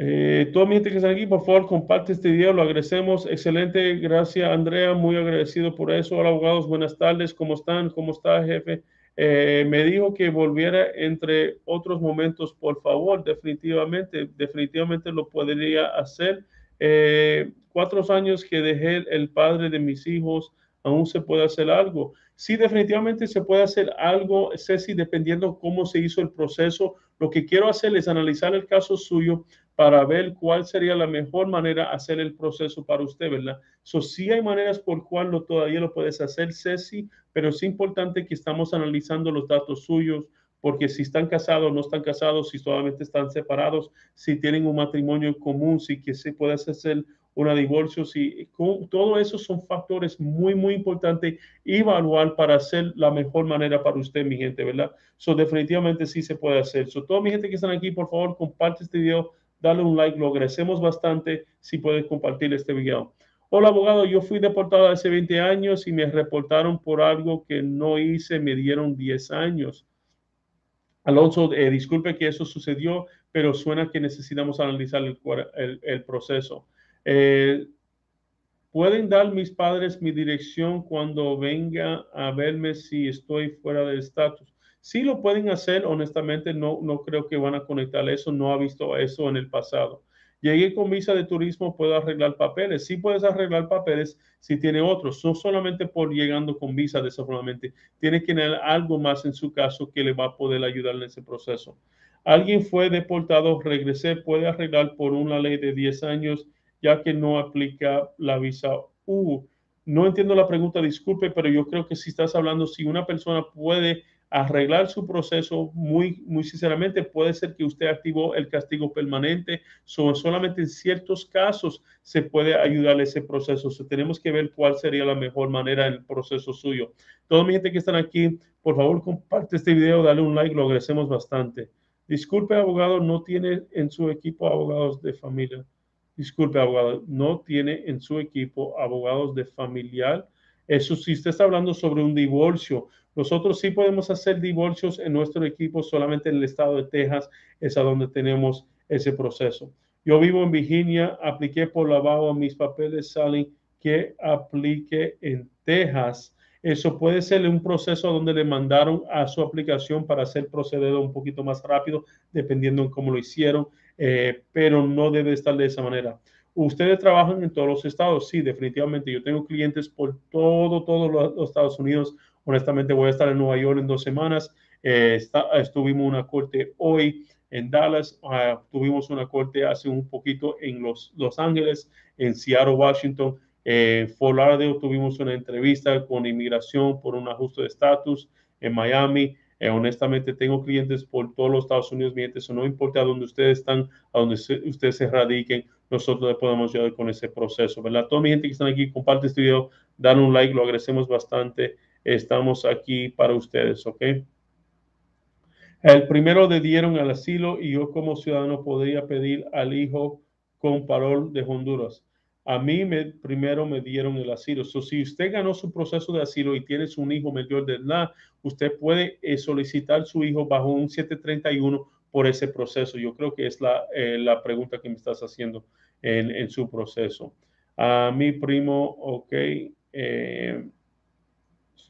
[SPEAKER 1] Eh, toda mi gente que está aquí, por favor, comparte este video, lo agradecemos. Excelente, gracias Andrea, muy agradecido por eso. Hola abogados, buenas tardes, ¿cómo están? ¿Cómo está jefe? Eh, me dijo que volviera entre otros momentos, por favor, definitivamente, definitivamente lo podría hacer. Eh, cuatro años que dejé el padre de mis hijos, aún se puede hacer algo. Sí, definitivamente se puede hacer algo, Ceci, dependiendo cómo se hizo el proceso. Lo que quiero hacer es analizar el caso suyo para ver cuál sería la mejor manera de hacer el proceso para usted, ¿verdad? So, sí hay maneras por cual lo, todavía lo puedes hacer, Ceci, pero es importante que estamos analizando los datos suyos, porque si están casados, no están casados, si solamente están separados, si tienen un matrimonio común, si que se puede hacer una divorcio, si todo eso son factores muy, muy importantes evaluar para hacer la mejor manera para usted, mi gente, ¿verdad? So, definitivamente sí se puede hacer. So, toda mi gente que están aquí, por favor, comparte este video, dale un like, lo agradecemos bastante si puedes compartir este video. Hola, abogado, yo fui deportado hace 20 años y me reportaron por algo que no hice, me dieron 10 años. Alonso, eh, disculpe que eso sucedió, pero suena que necesitamos analizar el, proceso. Eh, ¿Pueden dar mis padres mi dirección cuando venga a verme si estoy fuera del estatus? Sí lo pueden hacer, honestamente no, no creo que van a conectar eso, no ha visto eso en el pasado. Llegué con visa de turismo, puedo arreglar papeles. Sí puedes arreglar papeles si tiene otros, no solamente por llegando con visa, desafortunadamente. Tiene que tener algo más en su caso que le va a poder ayudar en ese proceso. Alguien fue deportado, regresé, puede arreglar por una ley de 10 años, ya que no aplica la visa U. No entiendo la pregunta, disculpe, pero yo creo que si estás hablando, si una persona puede arreglar su proceso muy, muy sinceramente, puede ser que usted activó el castigo permanente, solamente en ciertos casos se puede ayudar ese proceso. tenemos que ver cuál sería la mejor manera en el proceso suyo. Toda mi gente que están aquí, por favor, comparte este video, dale un like, lo agradecemos bastante. Disculpe, abogado, no tiene en su equipo abogados de familia. Disculpe, abogado, no tiene en su equipo abogados de familiar. Eso si usted está hablando sobre un divorcio, nosotros sí podemos hacer divorcios en nuestro equipo, solamente en el estado de Texas es a donde tenemos ese proceso. Yo vivo en Virginia, apliqué por lavado, mis papeles salen que aplique en Texas. Eso puede ser un proceso donde le mandaron a su aplicación para hacer proceder un poquito más rápido, dependiendo en cómo lo hicieron, eh, pero no debe estar de esa manera. Ustedes trabajan en todos los estados, sí, definitivamente. Yo tengo clientes por todo, todos los Estados Unidos. Honestamente, voy a estar en Nueva York en dos semanas. Eh, estuvimos una corte hoy en Dallas, uh, tuvimos una corte hace un poquito en Los, los Ángeles, en Seattle, Washington. En Fort tuvimos una entrevista con inmigración por un ajuste de estatus en Miami. Eh, honestamente, tengo clientes por todos los Estados Unidos, mi eso no importa dónde ustedes están, a donde ustedes se radiquen, nosotros les podemos ayudar con ese proceso, ¿verdad? Toda mi gente que están aquí, comparte este video, dan un like, lo agradecemos bastante estamos aquí para ustedes, ¿ok? El primero le dieron al asilo y yo como ciudadano podría pedir al hijo con parol de Honduras. A mí me, primero me dieron el asilo. So, si usted ganó su proceso de asilo y tiene un hijo mayor de edad, usted puede eh, solicitar su hijo bajo un 731 por ese proceso. Yo creo que es la, eh, pregunta que me estás haciendo en, en, su proceso. A mi primo, ok. Eh,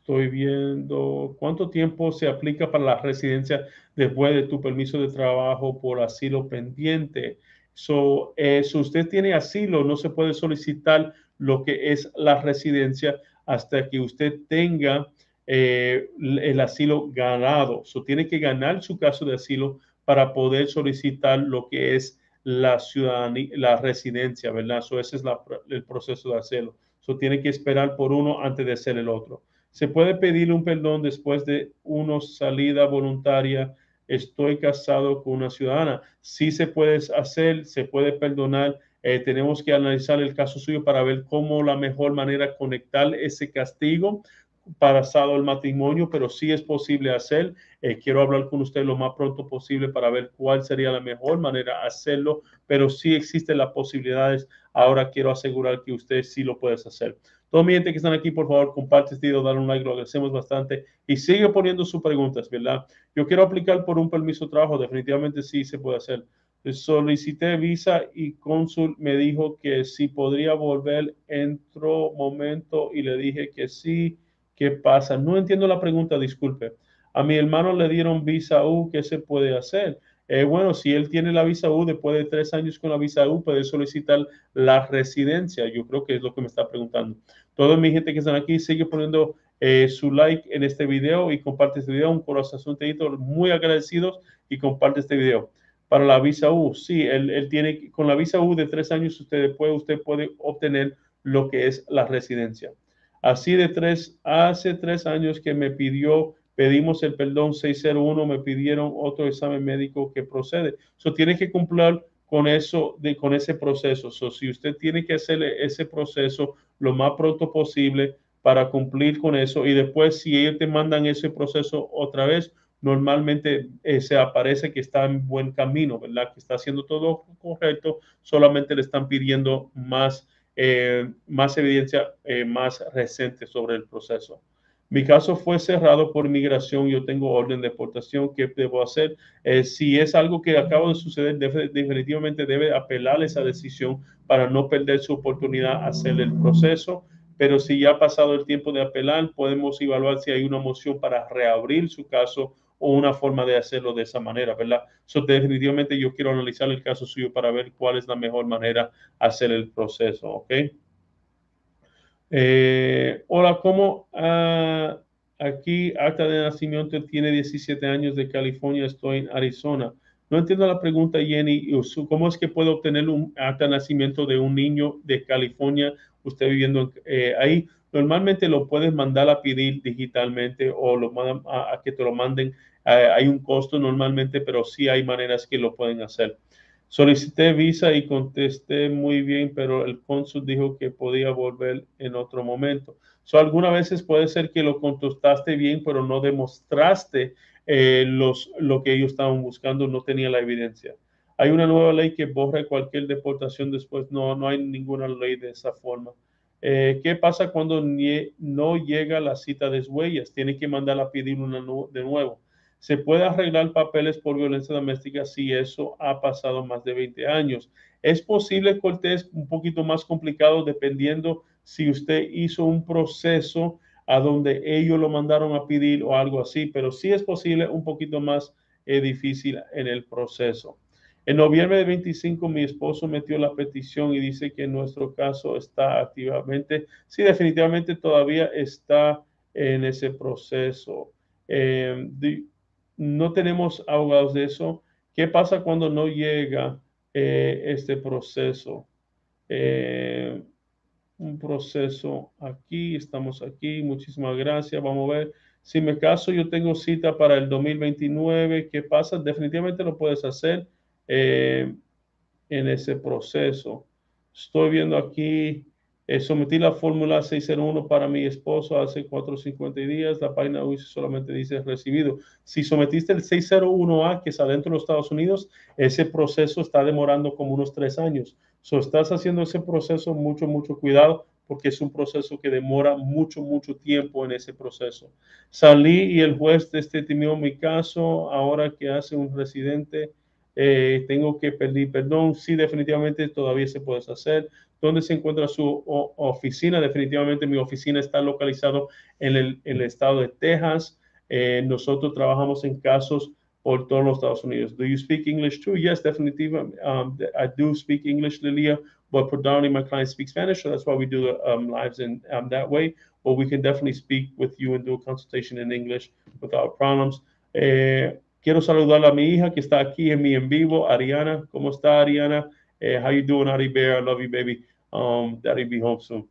[SPEAKER 1] Estoy viendo cuánto tiempo se aplica para la residencia después de tu permiso de trabajo por asilo pendiente. So, eh, si usted tiene asilo, no se puede solicitar lo que es la residencia hasta que usted tenga eh, el asilo ganado. So, tiene que ganar su caso de asilo para poder solicitar lo que es la ciudadanía, la residencia, ¿verdad? So, ese es el proceso de hacerlo. So, tiene que esperar por uno antes de hacer el otro. Se puede pedir un perdón después de una salida voluntaria. Estoy casado con una ciudadana. Sí se puede hacer, se puede perdonar. Eh, tenemos que analizar el caso suyo para ver cómo la mejor manera conectar ese castigo pasado el matrimonio, pero sí es posible hacer. Eh, quiero hablar con usted lo más pronto posible para ver cuál sería la mejor manera de hacerlo, pero sí existen las posibilidades. Ahora quiero asegurar que usted sí lo puede hacer. Todo mi gente que están aquí, por favor, comparte este video, dale un like, lo agradecemos bastante y sigue poniendo sus preguntas, ¿verdad? Yo quiero aplicar por un permiso de trabajo, definitivamente sí se puede hacer. Solicité visa y cónsul me dijo que sí podría volver, entró momento y le dije que sí, ¿qué pasa? No entiendo la pregunta, disculpe. A mi hermano le dieron visa U, ¿qué se puede hacer? Eh, bueno, si él tiene la visa U, después de tres años con la visa U, puede solicitar la residencia. Yo creo que es lo que me está preguntando. Toda mi gente que están aquí, sigue poniendo eh, su like en este video y comparte este video. Un corazón muy agradecidos y comparte este video. Para la visa U, sí, él, él, tiene, con la visa U de tres años, usted puede, usted puede obtener lo que es la residencia. Así de tres, hace tres años que me pidió pedimos el perdón 601, me pidieron otro examen médico que procede. Eso tiene que cumplir, con eso, de, con ese proceso. So, si usted tiene que hacer ese proceso lo más pronto posible para cumplir con eso y después si ellos te mandan ese proceso otra vez, normalmente eh, se aparece que está en buen camino, ¿verdad? Que está haciendo todo correcto, solamente le están pidiendo más, eh, más evidencia eh, más reciente sobre el proceso. Mi caso fue cerrado por migración, yo tengo orden de deportación, ¿qué debo hacer? si es algo que acaba de suceder, definitivamente debe apelar esa decisión para no perder su oportunidad de hacer el proceso pero si ya ha pasado el tiempo de apelar, podemos evaluar si hay una moción para reabrir su caso o una forma de hacerlo de esa manera, ¿verdad? So, definitivamente yo quiero analizar el caso suyo para ver cuál es la mejor manera hacer el proceso, ¿ok? Eh, hola, ¿cómo? Ah, aquí, acta de nacimiento tiene 17 años de California, estoy en Arizona. No entiendo la pregunta, Jenny. ¿Cómo es que puedo obtener un acta de nacimiento de un niño de California, usted viviendo eh, ahí? Normalmente lo puedes mandar a pedir digitalmente o lo a, que te lo manden. Eh, hay un costo normalmente, pero sí hay maneras que lo pueden hacer. Solicité visa y contesté muy bien, pero el cónsul dijo que podía volver en otro momento. So, algunas veces puede ser que lo contestaste bien, pero no demostraste eh, los, lo que ellos estaban buscando, no tenía la evidencia. Hay una nueva ley que borra cualquier deportación después. No, no hay ninguna ley de esa forma. Eh, ¿Qué pasa cuando no llega la cita de huellas? Tiene que mandarla a pedir una de nuevo. Se puede arreglar papeles por violencia doméstica si eso ha pasado más de 20 años. Es posible, Cortés, un poquito más complicado dependiendo si usted hizo un proceso a donde ellos lo mandaron a pedir o algo así, pero sí es posible un poquito más eh, difícil en el proceso. En noviembre de 25, mi esposo metió la petición y dice que nuestro caso está activamente, sí, definitivamente todavía está en ese proceso. Eh, no tenemos abogados de eso. ¿Qué pasa cuando no llega eh, este proceso? Eh, un proceso aquí, estamos aquí, muchísimas gracias. Vamos a ver. Si me caso, yo tengo cita para el 2029. ¿Qué pasa? Definitivamente lo puedes hacer eh, en ese proceso. Estoy viendo aquí, eh, sometí la fórmula 601 para mi esposo hace 450 días. La página hoy solamente dice recibido. Si sometiste el 601A, que es adentro de los Estados Unidos, ese proceso está demorando como unos tres años. So, estás haciendo ese proceso, mucho, mucho cuidado, porque es un proceso que demora mucho, mucho tiempo en ese proceso. Salí y el juez desestimó mi caso, ahora que hace un residente eh, tengo que pedir perdón, sí, definitivamente todavía se puede hacer. ¿Dónde se encuentra su oficina? Definitivamente mi oficina está localizado en el, estado de Texas. Eh, nosotros trabajamos en casos por todos los Estados Unidos. Do you speak English too? Yes, definitely. Um, I do speak English, Lilia, but predominantly my clients speak Spanish, so that's why we do um, lives in um, that way. But we can definitely speak with you and do a consultation in English without problems. Eh, Quiero saludar a mi hija que está aquí en mi en vivo, Ariana. ¿Cómo está Ariana? Eh, how you doing, Ari Bear? I love you, baby. Um, Daddy be home soon.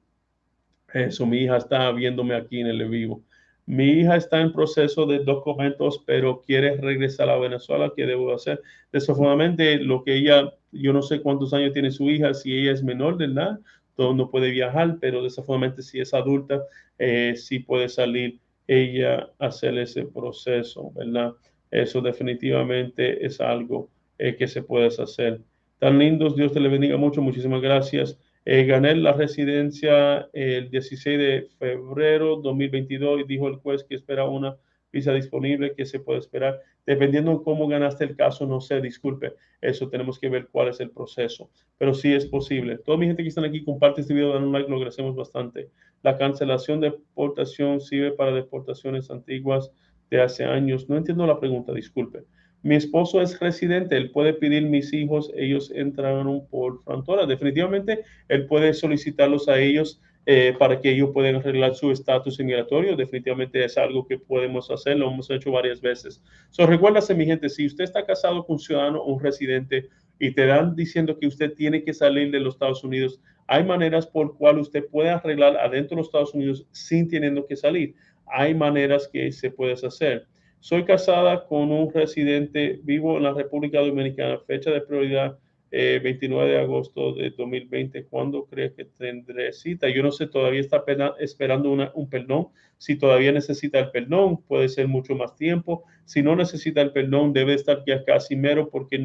[SPEAKER 1] Eso, mi hija está viéndome aquí en el en vivo. Mi hija está en proceso de documentos, pero quiere regresar a Venezuela. ¿Qué debo hacer? Desafortunadamente, lo que ella, yo no sé cuántos años tiene su hija, si ella es menor de edad, no puede viajar, pero desafortunadamente si es adulta, eh, sí puede salir ella a hacer ese proceso, ¿verdad? Eso definitivamente es algo eh, que se puede hacer. Tan lindos, Dios te le bendiga mucho, muchísimas gracias. Eh, gané la residencia el 16 de febrero 2022 y dijo el juez que espera una visa disponible, que se puede esperar. Dependiendo de cómo ganaste el caso, no sé, disculpe, eso tenemos que ver cuál es el proceso, pero sí es posible. Toda mi gente que están aquí, comparte este video, dan un like, lo agradecemos bastante. La cancelación de deportación sirve para deportaciones antiguas de hace años. No entiendo la pregunta, disculpe. Mi esposo es residente, él puede pedir mis hijos, ellos entraron por frontora. Definitivamente, él puede solicitarlos a ellos eh, para que ellos puedan arreglar su estatus inmigratorio. Definitivamente es algo que podemos hacer, lo hemos hecho varias veces. So, recuérdase, mi gente, si usted está casado con un ciudadano o un residente y te dan diciendo que usted tiene que salir de los Estados Unidos, hay maneras por cual usted puede arreglar adentro de los Estados Unidos sin teniendo que salir hay maneras que se puede hacer. Soy casada con un residente, vivo en la República Dominicana, fecha de prioridad 29 de agosto de 2020. ¿Cuándo cree que tendré cita? Yo no sé, todavía está esperando un perdón. Si todavía necesita el perdón, puede ser mucho más tiempo. Si no necesita el perdón, debe estar ya casi mero, porque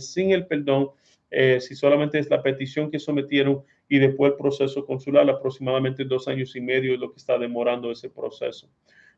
[SPEAKER 1] sin el perdón, si solamente es la petición que sometieron y después el proceso consular, aproximadamente dos años y medio es lo que está demorando ese proceso.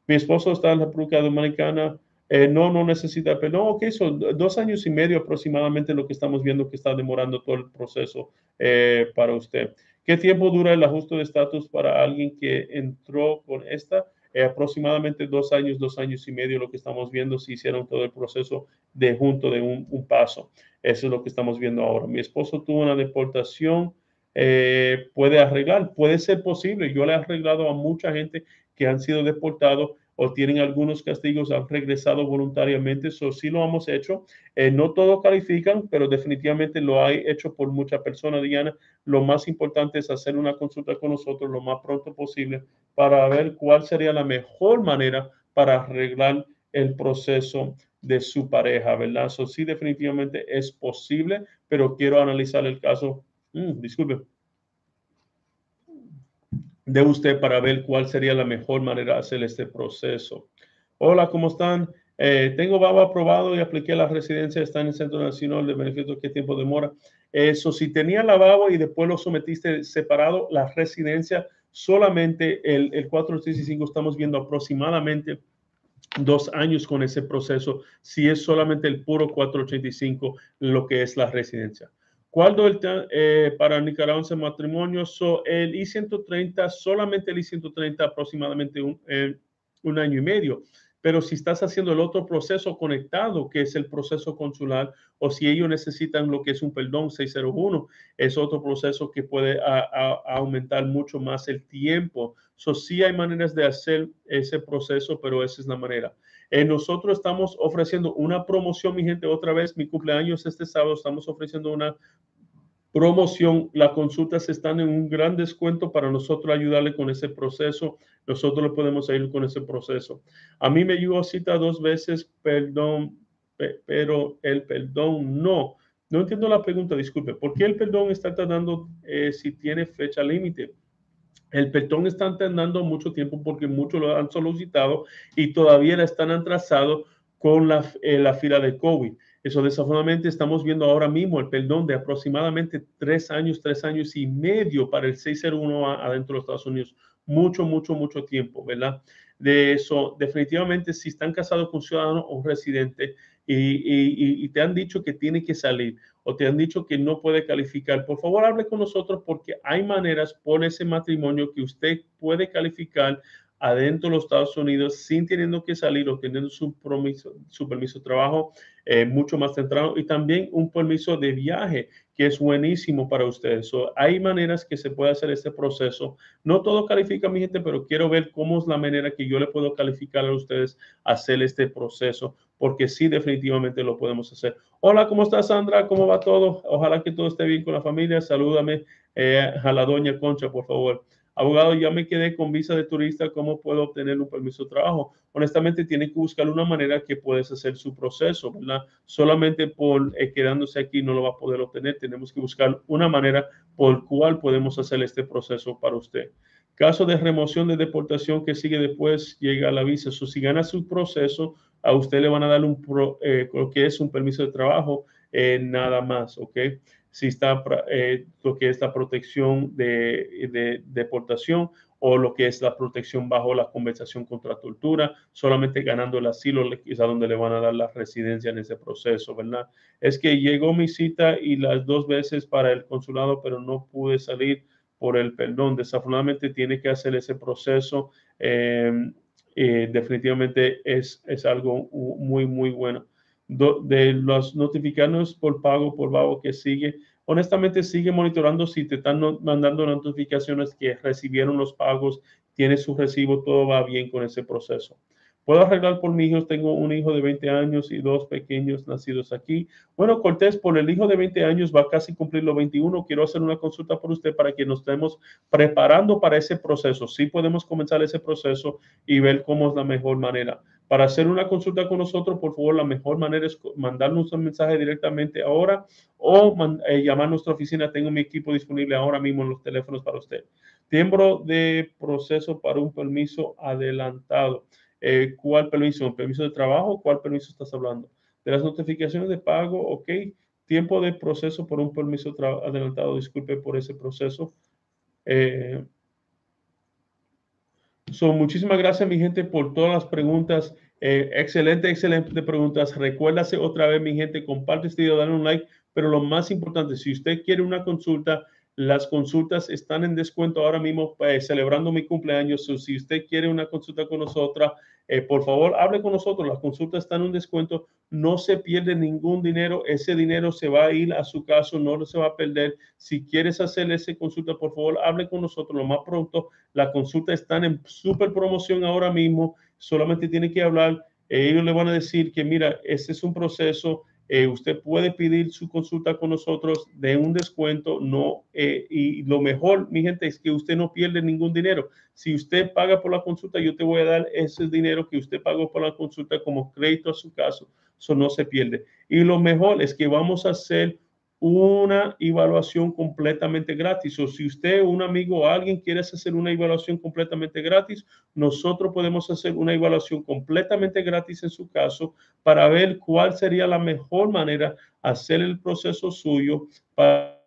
[SPEAKER 1] Mi esposo está en la República Dominicana eh, no, no necesita perdón. Ok, son dos años y medio aproximadamente lo que estamos viendo que está demorando todo el proceso eh, para usted. ¿Qué tiempo dura el ajuste de estatus para alguien que entró con esta? Eh, aproximadamente dos años, dos años y medio lo que estamos viendo si hicieron todo el proceso de junto de un, un paso. Eso es lo que estamos viendo ahora. Mi esposo tuvo una deportación. Puede arreglar, puede ser posible. Yo le he arreglado a mucha gente que han sido deportados o tienen algunos castigos, han regresado voluntariamente. Eso sí lo hemos hecho. Eh, no todos califican, pero definitivamente lo hay hecho por muchas personas, Diana. Lo más importante es hacer una consulta con nosotros lo más pronto posible para ver cuál sería la mejor manera para arreglar el proceso de su pareja, ¿verdad? Eso sí, definitivamente es posible, pero quiero analizar el caso. Mm, disculpe de usted para ver cuál sería la mejor manera de hacer este proceso. Hola, ¿cómo están? Eh, tengo BABA aprobado y apliqué la residencia, está en el Centro Nacional de Beneficio, ¿qué tiempo demora? Eso, si tenía la BABA y después lo sometiste separado, la residencia, solamente el, el 435 estamos viendo aproximadamente dos años con ese proceso, si es solamente el puro 485 lo que es la residencia. ¿Cuál eh, para Nicaragua en matrimonio? So, el I-130, solamente el I-130 aproximadamente un, eh, un año y medio. Pero si estás haciendo el otro proceso conectado, que es el proceso consular, o si ellos necesitan lo que es un perdón 601, es otro proceso que puede aumentar mucho más el tiempo. So, sí hay maneras de hacer ese proceso, pero esa es la manera. Eh, nosotros estamos ofreciendo una promoción, mi gente, otra vez, mi cumpleaños este sábado, estamos ofreciendo una promoción. Las consultas están en un gran descuento para nosotros ayudarle con ese proceso. Nosotros le podemos ayudar con ese proceso. A mí me llegó cita dos veces, perdón, pero el perdón no. No entiendo la pregunta, disculpe. ¿Por qué el perdón está tardando eh, si tiene fecha límite? El perdón está tardando mucho tiempo porque muchos lo han solicitado y todavía la están atrasados con la, eh, la fila de COVID. Eso desafortunadamente estamos viendo ahora mismo el perdón de aproximadamente tres años, tres años y medio para el 601 adentro de los Estados Unidos. Mucho, mucho, mucho tiempo, ¿verdad? De eso, definitivamente, si están casados con ciudadano o residente y, y, te han dicho que tiene que salir o te han dicho que no puede calificar, por favor hable con nosotros porque hay maneras por ese matrimonio que usted puede calificar adentro de los Estados Unidos sin teniendo que salir o teniendo su, permiso, su permiso de trabajo eh, mucho más temprano y también un permiso de viaje que es buenísimo para ustedes. hay maneras que se puede hacer este proceso. No todo califica, mi gente, pero quiero ver cómo es la manera que yo le puedo calificar a ustedes hacer este proceso, porque sí, definitivamente lo podemos hacer. Hola, ¿cómo estás, Sandra? ¿Cómo va todo? Ojalá que todo esté bien con la familia. Salúdame eh, a la doña Concha, por favor abogado, ya me quedé con visa de turista, ¿cómo puedo obtener un permiso de trabajo? Honestamente, tiene que buscar una manera que puedes hacer su proceso, ¿verdad? Solamente por eh, quedándose aquí no lo va a poder obtener. Tenemos que buscar una manera por cual podemos hacer este proceso para usted. Caso de remoción de deportación que sigue después, llega la visa. So, si gana su proceso, a usted le van a dar un eh, lo que es un permiso de trabajo, eh, nada más, ¿ok? Si está eh, lo que es la protección de, deportación o lo que es la protección bajo la conversación contra tortura, solamente ganando el asilo es a donde le van a dar la residencia en ese proceso, ¿verdad? Es que llegó mi cita y las dos veces para el consulado, pero no pude salir por el perdón. Desafortunadamente tiene que hacer ese proceso. Em, definitivamente es, es algo muy, muy bueno de los notificados por pago por pago que sigue. Honestamente, sigue monitorando si te están mandando notificaciones que recibieron los pagos, tiene su recibo, todo va bien con ese proceso. Puedo arreglar por mis hijos. Tengo un hijo de 20 años y dos pequeños nacidos aquí. Bueno, Cortés, por el hijo de 20 años va casi cumplir los 21. Quiero hacer una consulta por usted para que nos estemos preparando para ese proceso. Sí podemos comenzar ese proceso y ver cómo es la mejor manera. Para hacer una consulta con nosotros, por favor, la mejor manera es mandarnos un mensaje directamente ahora o eh, llamar a nuestra oficina. Tengo mi equipo disponible ahora mismo en los teléfonos para usted. Tiempo de proceso para un permiso adelantado. Eh, ¿Cuál permiso? ¿Un permiso de trabajo? ¿Cuál permiso estás hablando? De las notificaciones de pago, ok. Tiempo de proceso por un permiso adelantado. Disculpe por ese proceso. Eh, muchísimas gracias, mi gente, por todas las preguntas. Eh, excelente, excelente preguntas. Recuérdase otra vez, mi gente, comparte este video, dale un like. Pero lo más importante, si usted quiere una consulta, las consultas están en descuento ahora mismo, eh, celebrando mi cumpleaños. si usted quiere una consulta con nosotros, eh, por favor, hable con nosotros. Las consultas están en un descuento. No se pierde ningún dinero. Ese dinero se va a ir a su caso, no se va a perder. Si quieres hacer esa consulta, por favor, hable con nosotros lo más pronto. La consulta está en super promoción ahora mismo. Solamente tiene que hablar. ellos le van a decir que, mira, este es un proceso eh, usted puede pedir su consulta con nosotros de un descuento, no, eh, y lo mejor, mi gente, es que usted no pierde ningún dinero. Si usted paga por la consulta, yo te voy a dar ese dinero que usted pagó por la consulta como crédito a su caso, eso no se pierde. Y lo mejor es que vamos a hacer una evaluación completamente gratis. O si usted, un amigo o alguien quiere hacer una evaluación completamente gratis, nosotros podemos hacer una evaluación completamente gratis en su caso para ver cuál sería la mejor manera hacer el proceso suyo para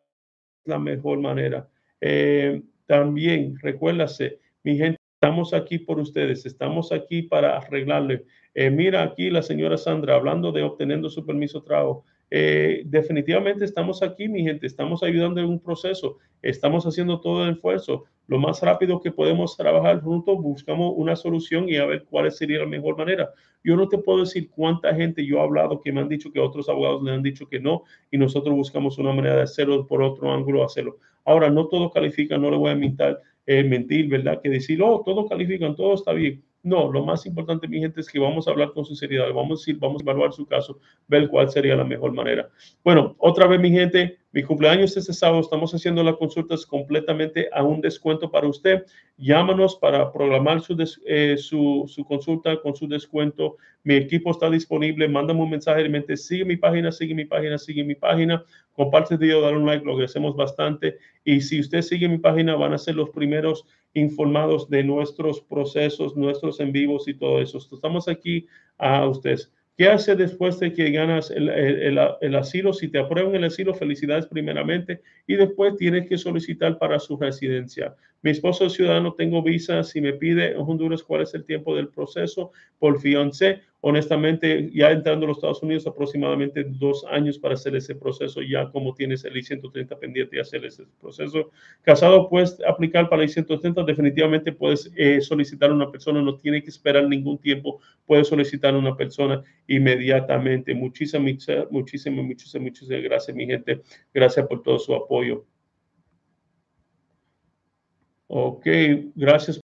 [SPEAKER 1] la mejor manera. Eh, también, recuérdase, mi gente, estamos aquí por ustedes, estamos aquí para arreglarle. Eh, mira aquí la señora Sandra hablando de obteniendo su permiso de trabajo. Eh, definitivamente estamos aquí, mi gente, estamos ayudando en un proceso, estamos haciendo todo el esfuerzo. Lo más rápido que podemos trabajar juntos, buscamos una solución y a ver cuál sería la mejor manera. Yo no te puedo decir cuánta gente yo he hablado que me han dicho que otros abogados le han dicho que no y nosotros buscamos una manera de hacerlo por otro ángulo, hacerlo. Ahora, no todo califica, no le voy a mentir, eh, mentir ¿verdad? Que decir, oh, todo califican, todo está bien no, lo más importante, mi gente, es que vamos a hablar con sinceridad, vamos a decir, vamos a evaluar su caso, ver cuál sería la mejor manera. Bueno, otra vez, mi gente, mi cumpleaños este sábado, estamos haciendo las consultas completamente a un descuento para usted. Llámanos para programar su, eh, su, su, consulta con su descuento. Mi equipo está disponible. Mándame un mensaje de mente. Sigue mi página, sigue mi página, sigue mi página. Comparte el video, dale un like, lo agradecemos bastante. Y si usted sigue mi página, van a ser los primeros informados de nuestros procesos, nuestros en vivos y todo eso. Estamos aquí a ustedes. ¿Qué hace después de que ganas el, el, asilo? Si te aprueban el asilo, felicidades primeramente y después tienes que solicitar para su residencia. Mi esposo es ciudadano, tengo visa. Si me pide en Honduras cuál es el tiempo del proceso por fiancé, honestamente, ya entrando a los Estados Unidos, aproximadamente dos años para hacer ese proceso, ya como tienes el I-130 pendiente y hacer ese proceso. Casado, puedes aplicar para el I-130, definitivamente puedes eh, solicitar a una persona, no tiene que esperar ningún tiempo, puedes solicitar a una persona inmediatamente. Muchísimas, muchísimas, muchísimas, muchísimas gracias, mi gente. Gracias por todo su apoyo. Ok, gracias.